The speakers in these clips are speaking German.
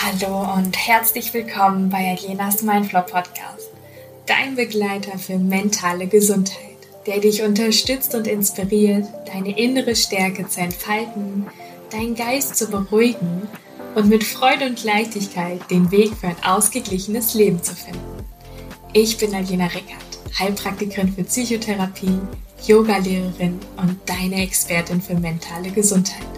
Hallo und herzlich willkommen bei Alenas Mindflow Podcast, dein Begleiter für mentale Gesundheit, der dich unterstützt und inspiriert, deine innere Stärke zu entfalten, deinen Geist zu beruhigen und mit Freude und Leichtigkeit den Weg für ein ausgeglichenes Leben zu finden. Ich bin Alena Rickert, Heilpraktikerin für Psychotherapie, Yogalehrerin und deine Expertin für mentale Gesundheit.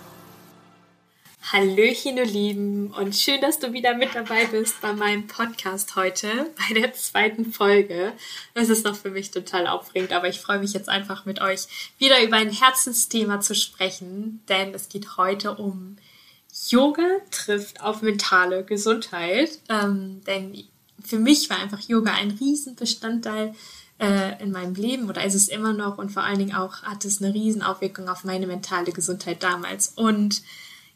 Hallöchen, ihr Lieben, und schön, dass du wieder mit dabei bist bei meinem Podcast heute, bei der zweiten Folge. Das ist noch für mich total aufregend, aber ich freue mich jetzt einfach mit euch wieder über ein Herzensthema zu sprechen, denn es geht heute um Yoga trifft auf mentale Gesundheit. Ähm, denn für mich war einfach Yoga ein Riesenbestandteil äh, in meinem Leben oder ist es immer noch und vor allen Dingen auch hat es eine Riesenaufwirkung auf meine mentale Gesundheit damals. Und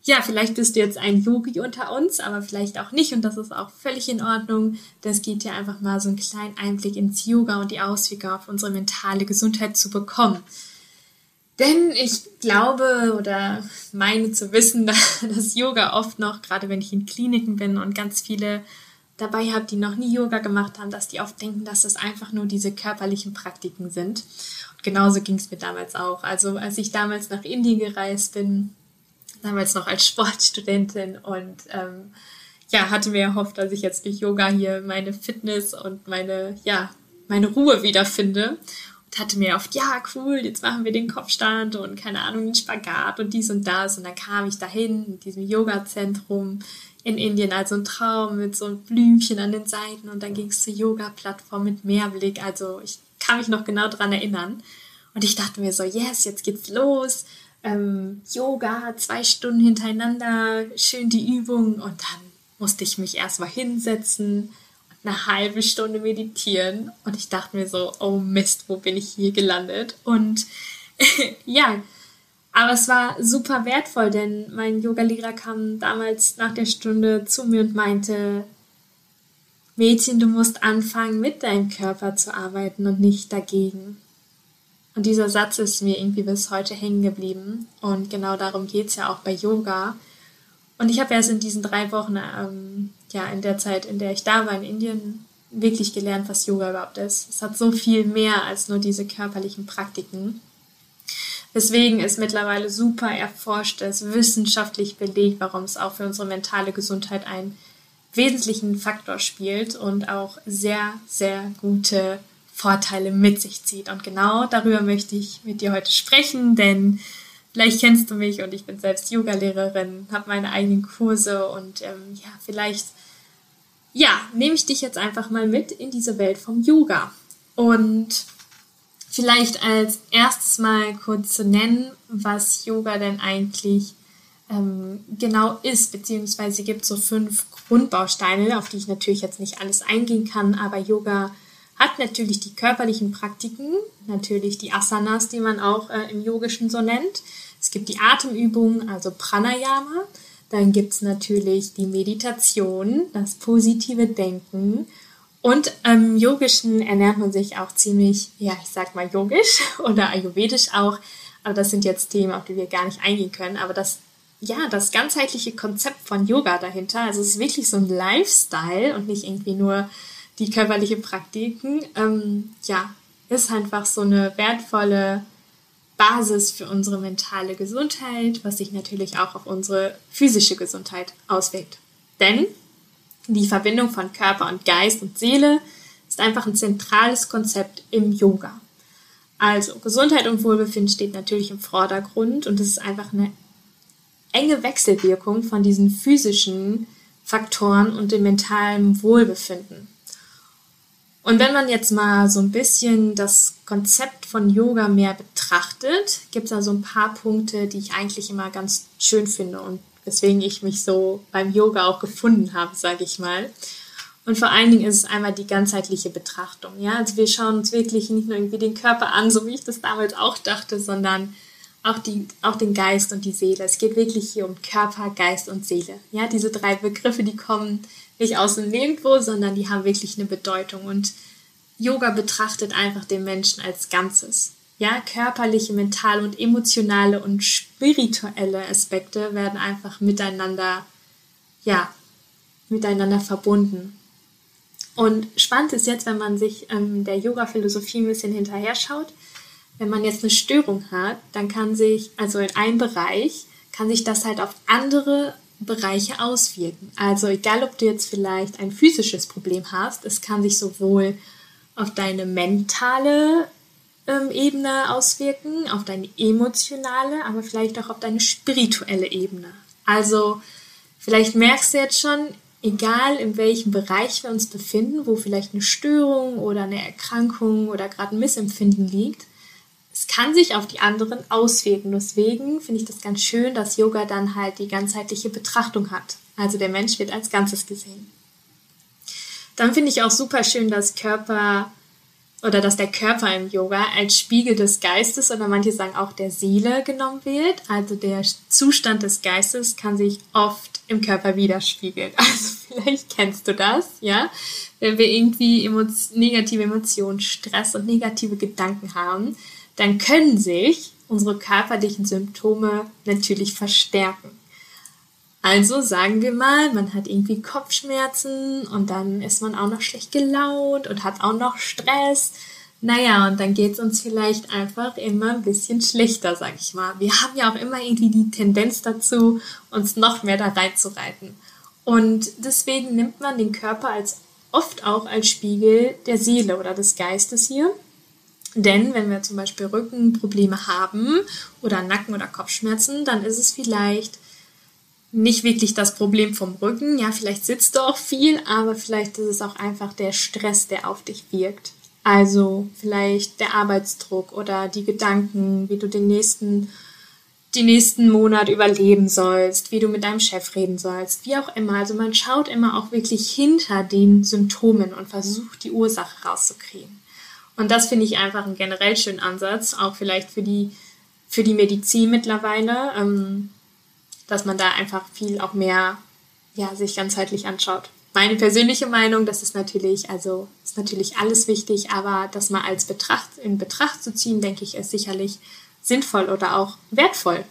ja, vielleicht bist du jetzt ein Yogi unter uns, aber vielleicht auch nicht und das ist auch völlig in Ordnung. Das geht ja einfach mal so einen kleinen Einblick ins Yoga und die Auswirkungen auf unsere mentale Gesundheit zu bekommen. Denn ich glaube oder meine zu wissen, dass Yoga oft noch, gerade wenn ich in Kliniken bin und ganz viele dabei habe, die noch nie Yoga gemacht haben, dass die oft denken, dass das einfach nur diese körperlichen Praktiken sind. Und genauso ging es mir damals auch. Also als ich damals nach Indien gereist bin, damals noch als Sportstudentin und ähm, ja, hatte mir erhofft, dass ich jetzt durch Yoga hier meine Fitness und meine, ja, meine Ruhe wiederfinde. Und hatte mir oft, ja, cool, jetzt machen wir den Kopfstand und keine Ahnung, den Spagat und dies und das. Und dann kam ich dahin in diesem Yoga-Zentrum in Indien, also ein Traum mit so einem Blümchen an den Seiten und dann ging es zur Yoga-Plattform mit Meerblick. Also ich kann mich noch genau dran erinnern. Und ich dachte mir so, yes, jetzt geht's los ähm, Yoga, zwei Stunden hintereinander, schön die Übung und dann musste ich mich erstmal hinsetzen und eine halbe Stunde meditieren und ich dachte mir so, oh Mist, wo bin ich hier gelandet? Und ja, aber es war super wertvoll, denn mein Yogalehrer kam damals nach der Stunde zu mir und meinte, Mädchen, du musst anfangen, mit deinem Körper zu arbeiten und nicht dagegen. Und dieser Satz ist mir irgendwie bis heute hängen geblieben. Und genau darum geht es ja auch bei Yoga. Und ich habe erst in diesen drei Wochen, ähm, ja, in der Zeit, in der ich da war in Indien, wirklich gelernt, was Yoga überhaupt ist. Es hat so viel mehr als nur diese körperlichen Praktiken. Deswegen ist mittlerweile super erforscht, es wissenschaftlich belegt, warum es auch für unsere mentale Gesundheit einen wesentlichen Faktor spielt und auch sehr, sehr gute Vorteile mit sich zieht. Und genau darüber möchte ich mit dir heute sprechen, denn vielleicht kennst du mich und ich bin selbst Yogalehrerin, habe meine eigenen Kurse und ähm, ja, vielleicht ja, nehme ich dich jetzt einfach mal mit in diese Welt vom Yoga. Und vielleicht als erstes mal kurz zu nennen, was Yoga denn eigentlich ähm, genau ist, beziehungsweise gibt so fünf Grundbausteine, auf die ich natürlich jetzt nicht alles eingehen kann, aber Yoga hat natürlich die körperlichen Praktiken, natürlich die Asanas, die man auch äh, im Yogischen so nennt. Es gibt die Atemübungen, also Pranayama. Dann gibt es natürlich die Meditation, das positive Denken. Und im Yogischen ernährt man sich auch ziemlich, ja, ich sag mal yogisch oder ayurvedisch auch. Aber das sind jetzt Themen, auf die wir gar nicht eingehen können. Aber das, ja, das ganzheitliche Konzept von Yoga dahinter, also es ist wirklich so ein Lifestyle und nicht irgendwie nur die körperliche Praktiken, ähm, ja, ist einfach so eine wertvolle Basis für unsere mentale Gesundheit, was sich natürlich auch auf unsere physische Gesundheit auswirkt. Denn die Verbindung von Körper und Geist und Seele ist einfach ein zentrales Konzept im Yoga. Also Gesundheit und Wohlbefinden steht natürlich im Vordergrund und es ist einfach eine enge Wechselwirkung von diesen physischen Faktoren und dem mentalen Wohlbefinden. Und wenn man jetzt mal so ein bisschen das Konzept von Yoga mehr betrachtet, gibt es da so ein paar Punkte, die ich eigentlich immer ganz schön finde und weswegen ich mich so beim Yoga auch gefunden habe, sage ich mal. Und vor allen Dingen ist es einmal die ganzheitliche Betrachtung. Ja, also wir schauen uns wirklich nicht nur irgendwie den Körper an, so wie ich das damals auch dachte, sondern auch, die, auch den Geist und die Seele. Es geht wirklich hier um Körper, Geist und Seele. Ja, diese drei Begriffe, die kommen nicht aus dem Nirgendwo, sondern die haben wirklich eine Bedeutung. Und Yoga betrachtet einfach den Menschen als Ganzes. Ja, körperliche, mentale und emotionale und spirituelle Aspekte werden einfach miteinander, ja, miteinander verbunden. Und spannend ist jetzt, wenn man sich ähm, der Yoga-Philosophie ein bisschen hinterher schaut, wenn man jetzt eine Störung hat, dann kann sich, also in einem Bereich, kann sich das halt auf andere Bereiche auswirken. Also egal, ob du jetzt vielleicht ein physisches Problem hast, es kann sich sowohl auf deine mentale ähm, Ebene auswirken, auf deine emotionale, aber vielleicht auch auf deine spirituelle Ebene. Also vielleicht merkst du jetzt schon, egal in welchem Bereich wir uns befinden, wo vielleicht eine Störung oder eine Erkrankung oder gerade ein Missempfinden liegt, es kann sich auf die anderen auswirken. Deswegen finde ich das ganz schön, dass Yoga dann halt die ganzheitliche Betrachtung hat. Also der Mensch wird als Ganzes gesehen. Dann finde ich auch super schön, dass Körper oder dass der Körper im Yoga als Spiegel des Geistes oder manche sagen auch der Seele genommen wird. Also der Zustand des Geistes kann sich oft im Körper widerspiegeln. Also vielleicht kennst du das, ja? Wenn wir irgendwie negative Emotionen, Stress und negative Gedanken haben, dann können sich unsere körperlichen Symptome natürlich verstärken. Also sagen wir mal, man hat irgendwie Kopfschmerzen und dann ist man auch noch schlecht gelaunt und hat auch noch Stress. Naja, und dann geht es uns vielleicht einfach immer ein bisschen schlechter, sag ich mal. Wir haben ja auch immer irgendwie die Tendenz dazu, uns noch mehr da reinzureiten. Und deswegen nimmt man den Körper als oft auch als Spiegel der Seele oder des Geistes hier. Denn wenn wir zum Beispiel Rückenprobleme haben oder Nacken- oder Kopfschmerzen, dann ist es vielleicht nicht wirklich das Problem vom Rücken. Ja, vielleicht sitzt du auch viel, aber vielleicht ist es auch einfach der Stress, der auf dich wirkt. Also vielleicht der Arbeitsdruck oder die Gedanken, wie du den nächsten, die nächsten Monat überleben sollst, wie du mit deinem Chef reden sollst, wie auch immer. Also man schaut immer auch wirklich hinter den Symptomen und versucht die Ursache rauszukriegen. Und das finde ich einfach einen generell schönen Ansatz, auch vielleicht für die, für die Medizin mittlerweile. Ähm, dass man da einfach viel auch mehr ja, sich ganzheitlich anschaut. Meine persönliche Meinung, das ist natürlich, also ist natürlich alles wichtig, aber das mal als Betracht, in Betracht zu ziehen, denke ich, ist sicherlich sinnvoll oder auch wertvoll.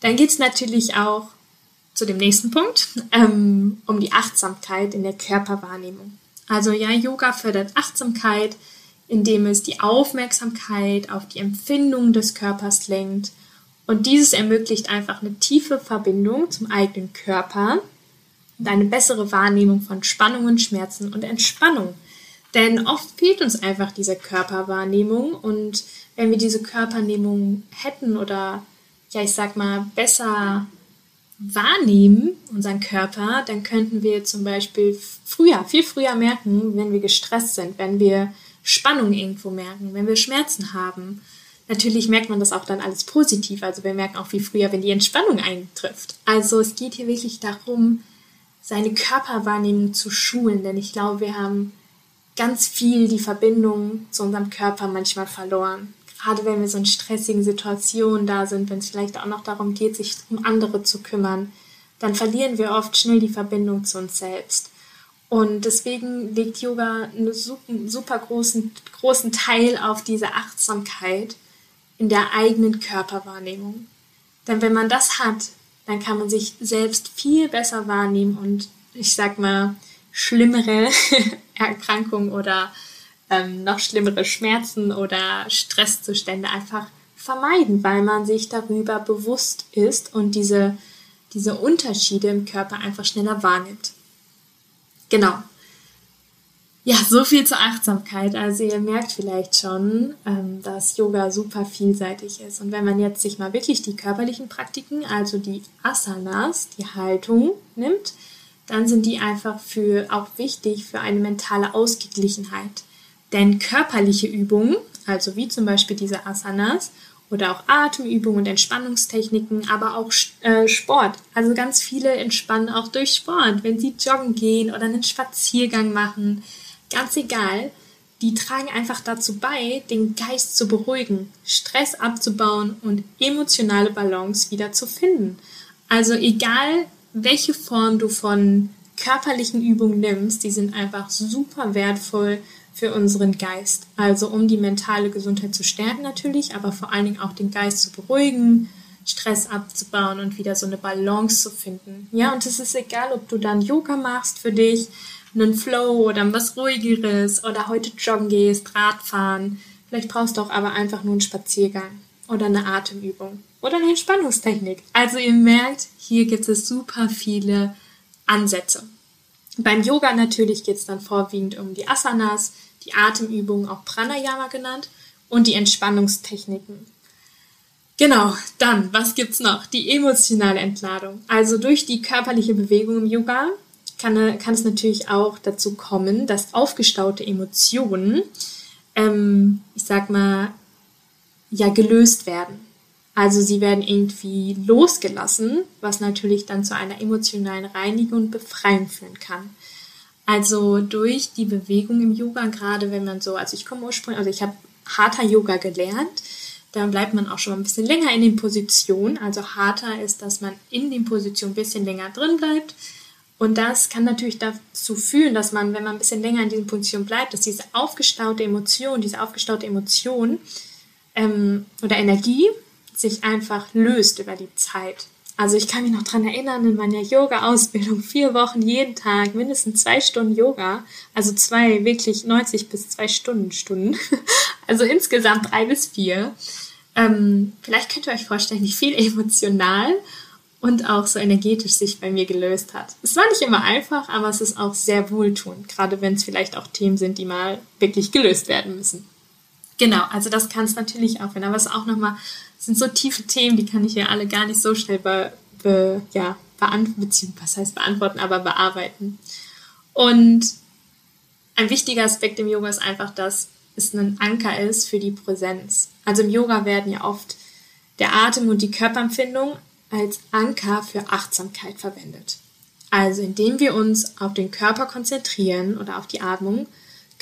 Dann geht es natürlich auch zu dem nächsten Punkt, ähm, um die Achtsamkeit in der Körperwahrnehmung. Also ja, Yoga fördert Achtsamkeit, indem es die Aufmerksamkeit auf die Empfindung des Körpers lenkt und dieses ermöglicht einfach eine tiefe Verbindung zum eigenen Körper und eine bessere Wahrnehmung von Spannungen, Schmerzen und Entspannung. Denn oft fehlt uns einfach diese Körperwahrnehmung und wenn wir diese Körpernehmung hätten oder ja, ich sag mal, besser wahrnehmen, unseren Körper, dann könnten wir zum Beispiel früher, viel früher merken, wenn wir gestresst sind, wenn wir Spannung irgendwo merken, wenn wir Schmerzen haben Natürlich merkt man das auch dann alles positiv. Also wir merken auch wie früher, wenn die Entspannung eintrifft. Also es geht hier wirklich darum, seine Körperwahrnehmung zu schulen, denn ich glaube, wir haben ganz viel die Verbindung zu unserem Körper manchmal verloren. Gerade wenn wir so in stressigen Situationen da sind, wenn es vielleicht auch noch darum geht, sich um andere zu kümmern, dann verlieren wir oft schnell die Verbindung zu uns selbst. Und deswegen legt Yoga einen super großen, großen Teil auf diese Achtsamkeit in der eigenen Körperwahrnehmung. Denn wenn man das hat, dann kann man sich selbst viel besser wahrnehmen und ich sag mal, schlimmere Erkrankungen oder ähm, noch schlimmere Schmerzen oder Stresszustände einfach vermeiden, weil man sich darüber bewusst ist und diese, diese Unterschiede im Körper einfach schneller wahrnimmt. Genau. Ja, so viel zur Achtsamkeit. Also ihr merkt vielleicht schon, ähm, dass Yoga super vielseitig ist. Und wenn man jetzt sich mal wirklich die körperlichen Praktiken, also die Asanas, die Haltung nimmt, dann sind die einfach für auch wichtig für eine mentale Ausgeglichenheit. Denn körperliche Übungen, also wie zum Beispiel diese Asanas oder auch Atemübungen und Entspannungstechniken, aber auch äh, Sport. Also ganz viele entspannen auch durch Sport, wenn sie joggen gehen oder einen Spaziergang machen. Ganz egal, die tragen einfach dazu bei, den Geist zu beruhigen, Stress abzubauen und emotionale Balance wieder zu finden. Also egal, welche Form du von körperlichen Übungen nimmst, die sind einfach super wertvoll für unseren Geist. Also um die mentale Gesundheit zu stärken natürlich, aber vor allen Dingen auch den Geist zu beruhigen, Stress abzubauen und wieder so eine Balance zu finden. Ja, und es ist egal, ob du dann Yoga machst für dich, einen Flow oder was ruhigeres oder heute joggen gehst, Radfahren. Vielleicht brauchst du auch aber einfach nur einen Spaziergang oder eine Atemübung oder eine Entspannungstechnik. Also ihr merkt, hier gibt es super viele Ansätze. Beim Yoga natürlich geht es dann vorwiegend um die Asanas, die Atemübungen, auch Pranayama genannt, und die Entspannungstechniken. Genau, dann, was gibt's noch? Die emotionale Entladung. Also durch die körperliche Bewegung im Yoga kann, kann es natürlich auch dazu kommen, dass aufgestaute Emotionen, ähm, ich sag mal, ja, gelöst werden. Also sie werden irgendwie losgelassen, was natürlich dann zu einer emotionalen Reinigung und Befreiung führen kann. Also durch die Bewegung im Yoga, gerade wenn man so, also ich komme ursprünglich, also ich habe harter Yoga gelernt, dann bleibt man auch schon ein bisschen länger in den Positionen. Also harter ist, dass man in den Positionen ein bisschen länger drin bleibt. Und das kann natürlich dazu führen, dass man, wenn man ein bisschen länger in diesen Positionen bleibt, dass diese aufgestaute Emotion, diese aufgestaute Emotion ähm, oder Energie sich einfach löst über die Zeit. Also ich kann mich noch dran erinnern, in meiner Yoga-Ausbildung vier Wochen jeden Tag, mindestens zwei Stunden Yoga, also zwei wirklich 90 bis zwei Stunden Stunden, also insgesamt drei bis vier. Ähm, vielleicht könnt ihr euch vorstellen, wie viel emotional und auch so energetisch sich bei mir gelöst hat. Es war nicht immer einfach, aber es ist auch sehr wohltuend, gerade wenn es vielleicht auch Themen sind, die mal wirklich gelöst werden müssen. Genau, also das kann es natürlich auch werden, aber es auch nochmal sind so tiefe Themen, die kann ich ja alle gar nicht so schnell be, be, ja, beantworten, was heißt beantworten, aber bearbeiten. Und ein wichtiger Aspekt im Yoga ist einfach, dass es ein Anker ist für die Präsenz. Also im Yoga werden ja oft der Atem und die Körperempfindung als Anker für Achtsamkeit verwendet. Also indem wir uns auf den Körper konzentrieren oder auf die Atmung,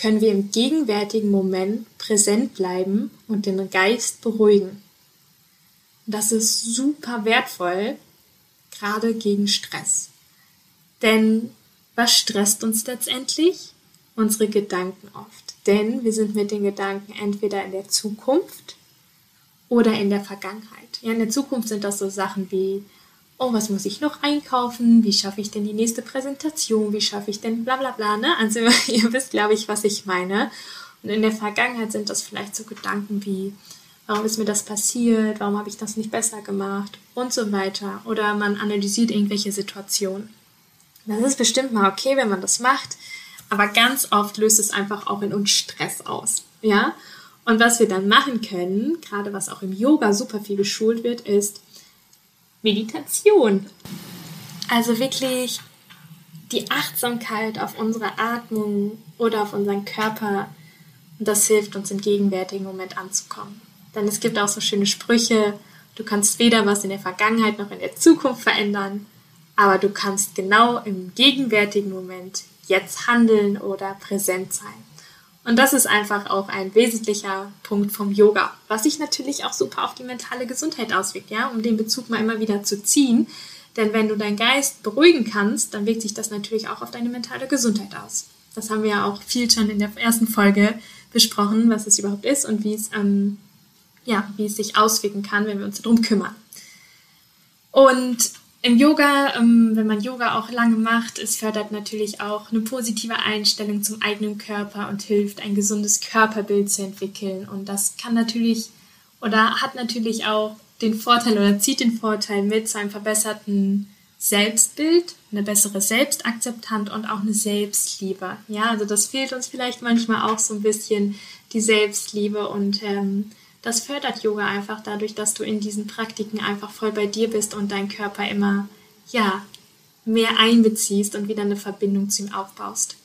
können wir im gegenwärtigen Moment präsent bleiben und den Geist beruhigen. Das ist super wertvoll, gerade gegen Stress. Denn was stresst uns letztendlich? Unsere Gedanken oft. Denn wir sind mit den Gedanken entweder in der Zukunft oder in der Vergangenheit. Ja, in der Zukunft sind das so Sachen wie, oh, was muss ich noch einkaufen? Wie schaffe ich denn die nächste Präsentation? Wie schaffe ich denn bla bla bla, ne? Also ihr wisst, glaube ich, was ich meine. Und in der Vergangenheit sind das vielleicht so Gedanken wie, warum ist mir das passiert, warum habe ich das nicht besser gemacht und so weiter. Oder man analysiert irgendwelche Situationen. Das ist bestimmt mal okay, wenn man das macht, aber ganz oft löst es einfach auch in uns Stress aus. Ja? Und was wir dann machen können, gerade was auch im Yoga super viel geschult wird, ist Meditation. Also wirklich die Achtsamkeit auf unsere Atmung oder auf unseren Körper. Und das hilft uns im gegenwärtigen Moment anzukommen. Denn es gibt auch so schöne Sprüche, du kannst weder was in der Vergangenheit noch in der Zukunft verändern, aber du kannst genau im gegenwärtigen Moment jetzt handeln oder präsent sein. Und das ist einfach auch ein wesentlicher Punkt vom Yoga, was sich natürlich auch super auf die mentale Gesundheit auswirkt, ja, um den Bezug mal immer wieder zu ziehen. Denn wenn du deinen Geist beruhigen kannst, dann wirkt sich das natürlich auch auf deine mentale Gesundheit aus. Das haben wir ja auch viel schon in der ersten Folge besprochen, was es überhaupt ist und wie es ähm, ja, wie es sich auswirken kann, wenn wir uns darum kümmern. Und im Yoga, ähm, wenn man Yoga auch lange macht, es fördert natürlich auch eine positive Einstellung zum eigenen Körper und hilft, ein gesundes Körperbild zu entwickeln. Und das kann natürlich oder hat natürlich auch den Vorteil oder zieht den Vorteil mit zu einem verbesserten Selbstbild, eine bessere Selbstakzeptanz und auch eine Selbstliebe. Ja, also das fehlt uns vielleicht manchmal auch so ein bisschen die Selbstliebe und ähm, das fördert Yoga einfach dadurch, dass du in diesen Praktiken einfach voll bei dir bist und deinen Körper immer, ja, mehr einbeziehst und wieder eine Verbindung zu ihm aufbaust.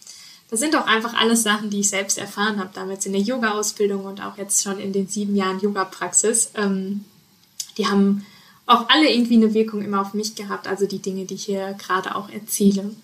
das sind auch einfach alles Sachen, die ich selbst erfahren habe, damals in der Yoga-Ausbildung und auch jetzt schon in den sieben Jahren Yoga-Praxis. Ähm, die haben auch alle irgendwie eine Wirkung immer auf mich gehabt, also die Dinge, die ich hier gerade auch erzähle.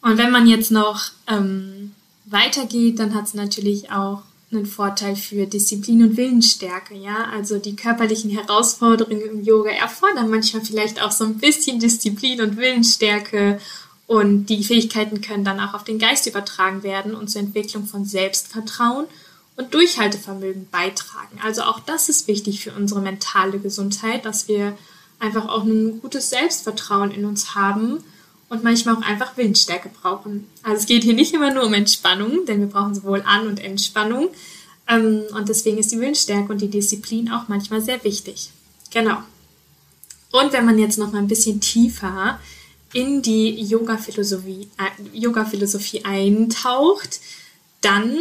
Und wenn man jetzt noch ähm, weitergeht, dann hat es natürlich auch einen Vorteil für Disziplin und Willensstärke, ja. Also die körperlichen Herausforderungen im Yoga erfordern manchmal vielleicht auch so ein bisschen Disziplin und Willensstärke und die Fähigkeiten können dann auch auf den Geist übertragen werden und zur Entwicklung von Selbstvertrauen und Durchhaltevermögen beitragen. Also auch das ist wichtig für unsere mentale Gesundheit, dass wir einfach auch ein gutes Selbstvertrauen in uns haben und manchmal auch einfach Willensstärke brauchen. Also es geht hier nicht immer nur um Entspannung, denn wir brauchen sowohl An- und Entspannung. Ähm, und deswegen ist die Willensstärke und die Disziplin auch manchmal sehr wichtig. Genau. Und wenn man jetzt noch mal ein bisschen tiefer in die Yoga-Philosophie äh, Yoga eintaucht, dann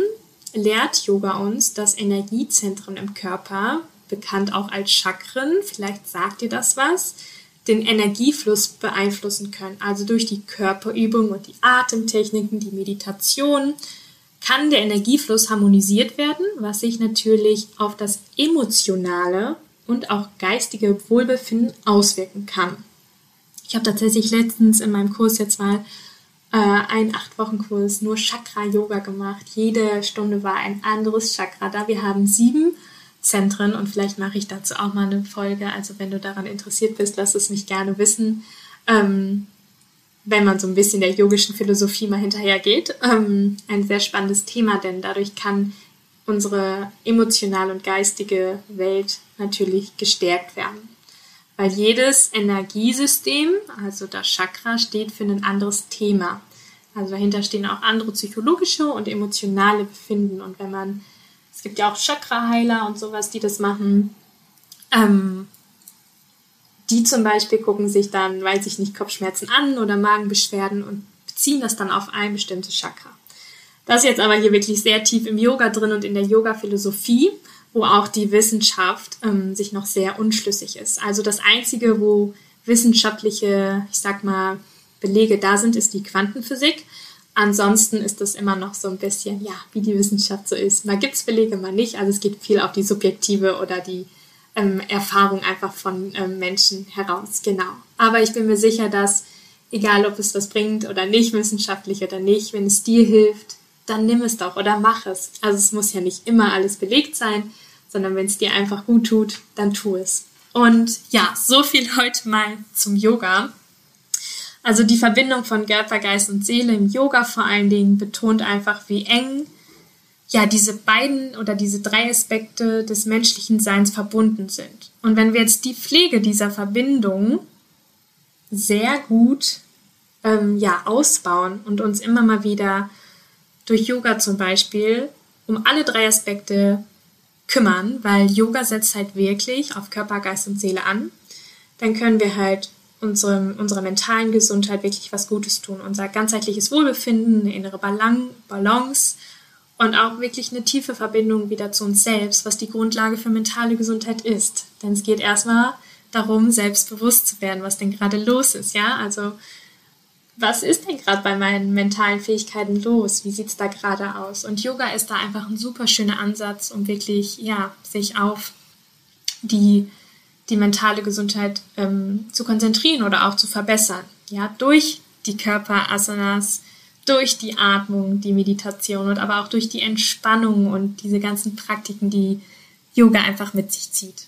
lehrt Yoga uns, dass Energiezentren im Körper, bekannt auch als Chakren, vielleicht sagt ihr das was, den Energiefluss beeinflussen können. Also durch die Körperübung und die Atemtechniken, die Meditation kann der Energiefluss harmonisiert werden, was sich natürlich auf das emotionale und auch geistige Wohlbefinden auswirken kann. Ich habe tatsächlich letztens in meinem Kurs jetzt mal äh, einen acht Wochen Kurs nur Chakra Yoga gemacht. Jede Stunde war ein anderes Chakra da. Wir haben sieben Zentren und vielleicht mache ich dazu auch mal eine Folge. Also wenn du daran interessiert bist, lass es mich gerne wissen. Ähm, wenn man so ein bisschen der yogischen Philosophie mal hinterhergeht. Ähm, ein sehr spannendes Thema, denn dadurch kann unsere emotionale und geistige Welt natürlich gestärkt werden. Weil jedes Energiesystem, also das Chakra, steht für ein anderes Thema. Also dahinter stehen auch andere psychologische und emotionale Befinden. Und wenn man gibt ja auch Chakra-Heiler und sowas, die das machen. Ähm, die zum Beispiel gucken sich dann, weiß ich nicht, Kopfschmerzen an oder Magenbeschwerden und beziehen das dann auf ein bestimmtes Chakra. Das ist jetzt aber hier wirklich sehr tief im Yoga drin und in der Yoga-Philosophie, wo auch die Wissenschaft ähm, sich noch sehr unschlüssig ist. Also das Einzige, wo wissenschaftliche, ich sag mal, Belege da sind, ist die Quantenphysik. Ansonsten ist das immer noch so ein bisschen, ja, wie die Wissenschaft so ist. Mal gibt es Belege, mal nicht. Also es geht viel auf die subjektive oder die ähm, Erfahrung einfach von ähm, Menschen heraus. Genau. Aber ich bin mir sicher, dass, egal ob es was bringt oder nicht, wissenschaftlich oder nicht, wenn es dir hilft, dann nimm es doch oder mach es. Also es muss ja nicht immer alles belegt sein, sondern wenn es dir einfach gut tut, dann tu es. Und ja, so viel heute mal zum Yoga. Also die Verbindung von Körper, Geist und Seele im Yoga vor allen Dingen betont einfach, wie eng ja diese beiden oder diese drei Aspekte des menschlichen Seins verbunden sind. Und wenn wir jetzt die Pflege dieser Verbindung sehr gut ähm, ja ausbauen und uns immer mal wieder durch Yoga zum Beispiel um alle drei Aspekte kümmern, weil Yoga setzt halt wirklich auf Körper, Geist und Seele an, dann können wir halt unserem, unserer mentalen Gesundheit wirklich was Gutes tun. Unser ganzheitliches Wohlbefinden, eine innere Balance und auch wirklich eine tiefe Verbindung wieder zu uns selbst, was die Grundlage für mentale Gesundheit ist. Denn es geht erstmal darum, selbstbewusst zu werden, was denn gerade los ist, ja? Also, was ist denn gerade bei meinen mentalen Fähigkeiten los? Wie sieht es da gerade aus? Und Yoga ist da einfach ein super schöner Ansatz, um wirklich, ja, sich auf die die mentale Gesundheit ähm, zu konzentrieren oder auch zu verbessern. Ja, durch die Körperasanas, durch die Atmung, die Meditation und aber auch durch die Entspannung und diese ganzen Praktiken, die Yoga einfach mit sich zieht.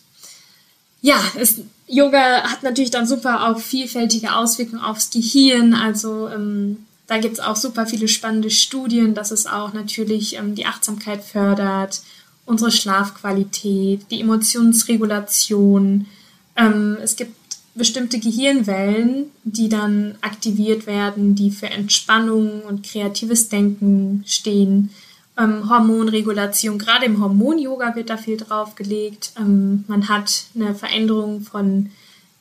Ja, es, Yoga hat natürlich dann super auch vielfältige Auswirkungen aufs Gehirn. Also ähm, da gibt es auch super viele spannende Studien, dass es auch natürlich ähm, die Achtsamkeit fördert, unsere Schlafqualität, die Emotionsregulation. Ähm, es gibt bestimmte Gehirnwellen, die dann aktiviert werden, die für Entspannung und kreatives Denken stehen. Ähm, Hormonregulation, gerade im Hormon-Yoga wird da viel drauf gelegt. Ähm, man hat eine Veränderung von,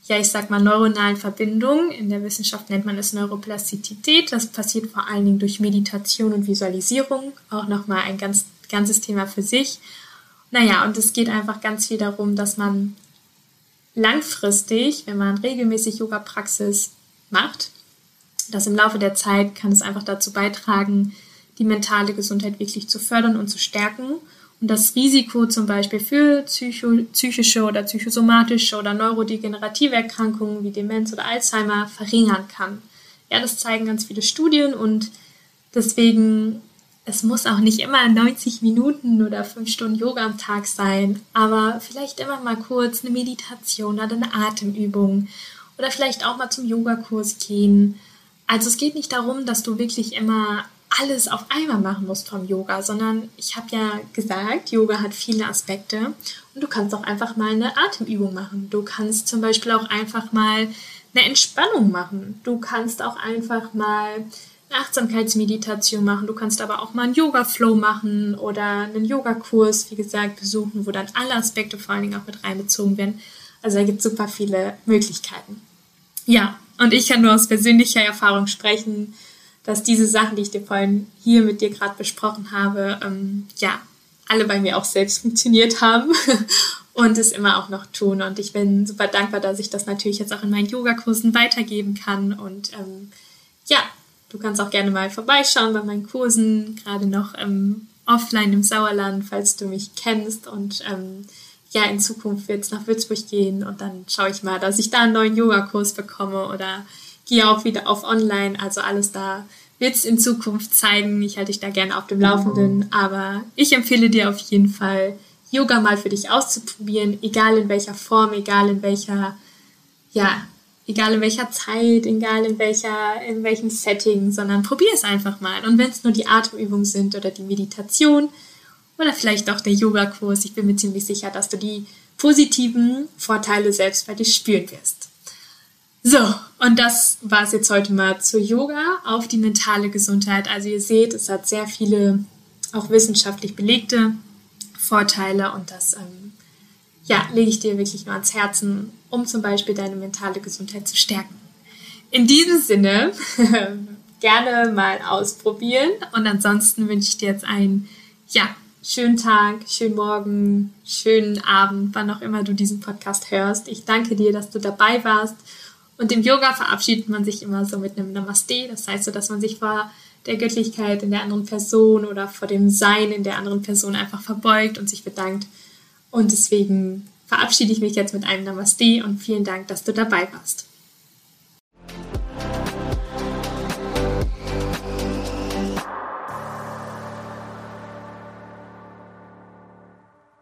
ja, ich sag mal, neuronalen Verbindungen. In der Wissenschaft nennt man es Neuroplastizität. Das passiert vor allen Dingen durch Meditation und Visualisierung. Auch nochmal ein ganz ganzes Thema für sich. Naja, und es geht einfach ganz viel darum, dass man langfristig, wenn man regelmäßig Yoga-Praxis macht, dass im Laufe der Zeit kann es einfach dazu beitragen, die mentale Gesundheit wirklich zu fördern und zu stärken und das Risiko zum Beispiel für psycho psychische oder psychosomatische oder neurodegenerative Erkrankungen wie Demenz oder Alzheimer verringern kann. Ja, das zeigen ganz viele Studien und deswegen, es muss auch nicht immer 90 Minuten oder 5 Stunden Yoga am Tag sein, aber vielleicht immer mal kurz eine Meditation oder eine Atemübung oder vielleicht auch mal zum Yogakurs gehen. Also es geht nicht darum, dass du wirklich immer alles auf einmal machen musst vom Yoga, sondern ich habe ja gesagt, Yoga hat viele Aspekte und du kannst auch einfach mal eine Atemübung machen. Du kannst zum Beispiel auch einfach mal eine Entspannung machen. Du kannst auch einfach mal eine Achtsamkeitsmeditation machen. Du kannst aber auch mal einen Yoga-Flow machen oder einen Yogakurs, wie gesagt, besuchen, wo dann alle Aspekte vor allen Dingen auch mit reinbezogen werden. Also da gibt es super viele Möglichkeiten. Ja, und ich kann nur aus persönlicher Erfahrung sprechen dass diese Sachen, die ich dir vorhin hier mit dir gerade besprochen habe, ähm, ja, alle bei mir auch selbst funktioniert haben und es immer auch noch tun. Und ich bin super dankbar, dass ich das natürlich jetzt auch in meinen Yogakursen weitergeben kann. Und ähm, ja, du kannst auch gerne mal vorbeischauen bei meinen Kursen, gerade noch ähm, offline im Sauerland, falls du mich kennst. Und ähm, ja, in Zukunft wird es nach Würzburg gehen und dann schaue ich mal, dass ich da einen neuen Yogakurs bekomme oder gehe auch wieder auf online. Also alles da wird es in Zukunft zeigen. Ich halte dich da gerne auf dem Laufenden. Aber ich empfehle dir auf jeden Fall, Yoga mal für dich auszuprobieren, egal in welcher Form, egal in welcher, ja, egal in welcher Zeit, egal in welcher, in welchem Setting, sondern probier es einfach mal. Und wenn es nur die Atemübungen sind oder die Meditation oder vielleicht auch der Yogakurs, ich bin mir ziemlich sicher, dass du die positiven Vorteile selbst bei dir spüren wirst. So, und das war es jetzt heute mal zu Yoga auf die mentale Gesundheit. Also ihr seht, es hat sehr viele auch wissenschaftlich belegte Vorteile und das ähm, ja, lege ich dir wirklich nur ans Herzen, um zum Beispiel deine mentale Gesundheit zu stärken. In diesem Sinne, gerne mal ausprobieren und ansonsten wünsche ich dir jetzt einen ja, schönen Tag, schönen Morgen, schönen Abend, wann auch immer du diesen Podcast hörst. Ich danke dir, dass du dabei warst und im Yoga verabschiedet man sich immer so mit einem Namaste. Das heißt so, dass man sich vor der Göttlichkeit in der anderen Person oder vor dem Sein in der anderen Person einfach verbeugt und sich bedankt. Und deswegen verabschiede ich mich jetzt mit einem Namaste und vielen Dank, dass du dabei warst.